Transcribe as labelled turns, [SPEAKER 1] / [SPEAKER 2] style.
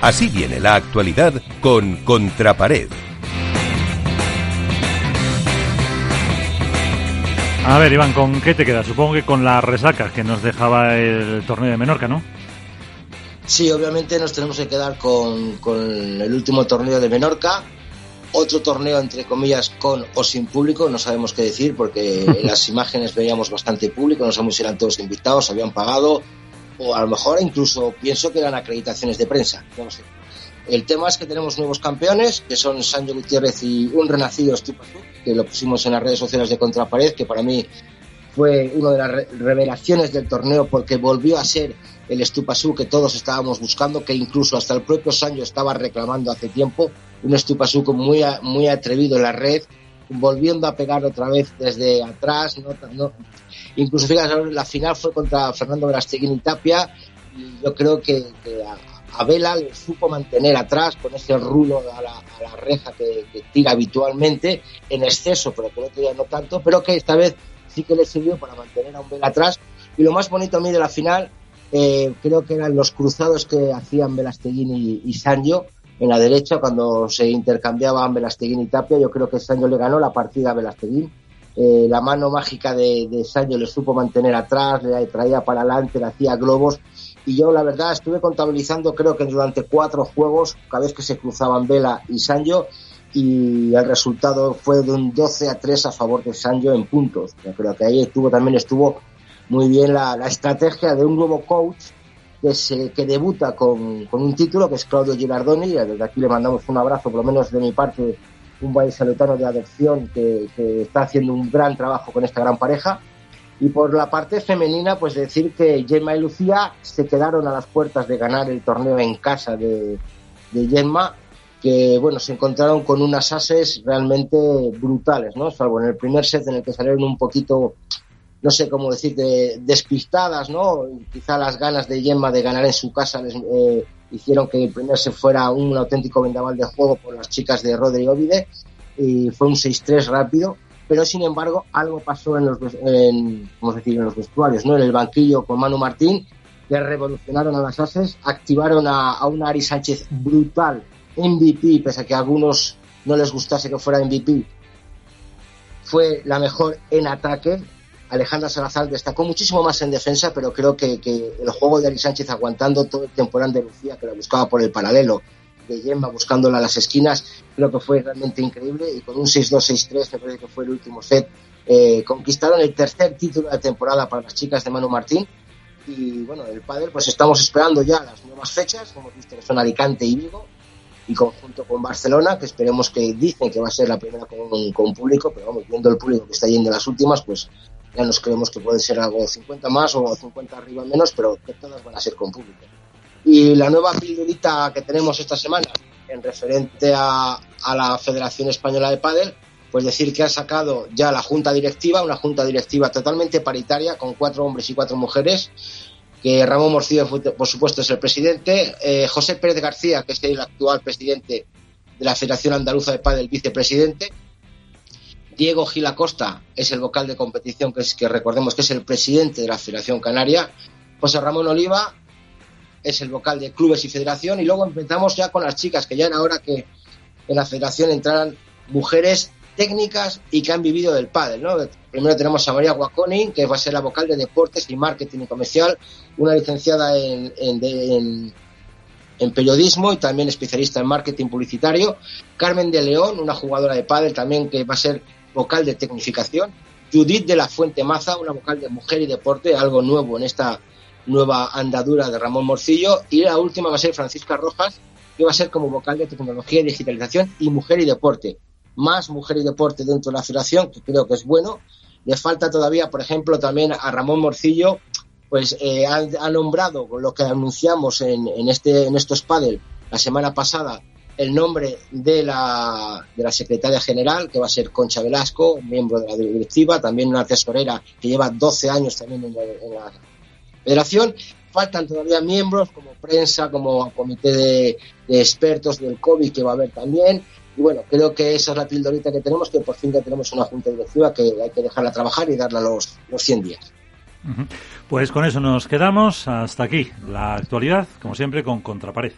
[SPEAKER 1] Así viene la actualidad con Contrapared.
[SPEAKER 2] A ver, Iván, ¿con qué te quedas? Supongo que con la resaca que nos dejaba el torneo de Menorca, ¿no?
[SPEAKER 3] Sí, obviamente nos tenemos que quedar con, el último torneo de Menorca, otro torneo entre comillas con o sin público, no sabemos qué decir porque en las imágenes veíamos bastante público, no sabemos si eran todos invitados, habían pagado o a lo mejor incluso pienso que eran acreditaciones de prensa, no sé. El tema es que tenemos nuevos campeones, que son Sancho Gutiérrez y un renacido Stupazú, que lo pusimos en las redes sociales de Contrapared, que para mí fue una de las revelaciones del torneo porque volvió a ser el Estupasú que todos estábamos buscando, que incluso hasta el propio Sancho estaba reclamando hace tiempo, un Estupasú muy, muy atrevido en la red, volviendo a pegar otra vez desde atrás, no, incluso fíjate, la final fue contra Fernando Verasteguín y Tapia, y yo creo que, que a Vela le supo mantener atrás con ese rulo a la, reja que, tira habitualmente, en exceso, pero que el otro día no tanto, pero que esta vez sí que le sirvió para mantener a un Vela atrás. Y lo más bonito a mí de la final, eh, creo que eran los cruzados que hacían Velasteguín y, y Sancho en la derecha, cuando se intercambiaban Velasteguín y Tapia. Yo creo que Sancho le ganó la partida a Velasteguín. Eh, la mano mágica de, de le supo mantener atrás, le traía para adelante, le hacía globos y yo la verdad estuve contabilizando creo que durante cuatro juegos cada vez que se cruzaban Vela y Sancho y el resultado fue de un 12 a 3 a favor de Sancho en puntos. Yo creo que ahí estuvo también estuvo muy bien la, estrategia de un nuevo coach que, se, que debuta con, un título que es Claudio Girardoni y desde aquí le mandamos un abrazo por lo menos de mi parte un vallisoletano de adopción que, que está haciendo un gran trabajo con esta gran pareja y por la parte femenina, pues decir que Gemma y Lucía se quedaron a las puertas de ganar el torneo en casa de, de Gemma, que bueno, se encontraron con unas ases realmente brutales, ¿no? Salvo en el primer set en el que salieron un poquito, no sé cómo decir, despistadas, ¿no? Quizá las ganas de Gemma de ganar en su casa les eh, hicieron que set fuera un auténtico vendaval de juego por las chicas de Rodri Ovide y fue un 6-3 rápido pero sin embargo algo pasó en los, en, decir, en los vestuarios, ¿no? En el banquillo con Manu Martín, que revolucionaron a las ases, activaron a, a una Ari Sánchez brutal, MVP, pese a que a algunos no les gustase que fuera MVP, fue la mejor en ataque. Alejandra Salazar destacó muchísimo más en defensa, pero creo que, el juego de Ari Sánchez aguantando todo el temporada de Lucía, que la buscaba por el paralelo, de Gemma buscándola a las esquinas, creo que fue realmente increíble. Y con un 6-2-6-3, me parece que fue el último set, eh, conquistaron el tercer título de temporada para las chicas de Manu Martín. Y bueno, el pádel pues estamos esperando ya las nuevas fechas, como visto que son Alicante y Vigo y conjunto con Barcelona, que esperemos que dicen que va a ser la primera con, con público, pero vamos, viendo el público que está yendo en las últimas, pues ya nos creemos que puede ser algo 50 más o 50 arriba menos, pero que todas van a ser con público. Y la nueva pildorita que tenemos esta semana en referente a, la Federación Española de Padel, pues decir que ha sacado ya la junta directiva, una junta directiva totalmente paritaria con cuatro hombres y cuatro mujeres, que Ramón Morcillo, por supuesto, es el presidente, eh, José Pérez García, que es el actual presidente de la Federación Andaluza de Padel, vicepresidente, Diego Gil Acosta es el vocal de competición, que, es, que recordemos que es el presidente de la Federación Canaria, José Ramón Oliva es el vocal de clubes y federación, y luego empezamos ya con las chicas, que ya era hora que en la federación entraran mujeres técnicas y que han vivido del pádel. Primero tenemos a María Guaconi, que va a ser la vocal de deportes y marketing y comercial, una licenciada en, en, en, periodismo y también especialista en marketing publicitario. Carmen de León, una jugadora de pádel también que va a ser vocal de tecnificación. Judith de la Fuente Maza, una vocal de mujer y deporte, algo nuevo en esta nueva andadura de Ramón Morcillo. Y la última va a ser Francisca Rojas, que va a ser como vocal de tecnología y digitalización y mujer y deporte. Más mujer y deporte dentro de la federación, que creo que es bueno. Le falta todavía, por ejemplo, también a Ramón Morcillo, pues eh, ha, nombrado lo que anunciamos en, en, este, en estos panel la semana pasada, el nombre de la, de la secretaria general, que va a ser Concha Velasco, miembro de la directiva, también una tesorera que lleva 12 años también en la federación. Faltan todavía miembros como prensa, como comité de, expertos del COVID que va a haber también. Y bueno, creo que esa es la pildorita que tenemos, que por fin ya tenemos una junta directiva que hay que dejarla trabajar y darla los, los 100 días.
[SPEAKER 2] Pues con eso nos quedamos. Hasta aquí la actualidad, como siempre, con Contrapared.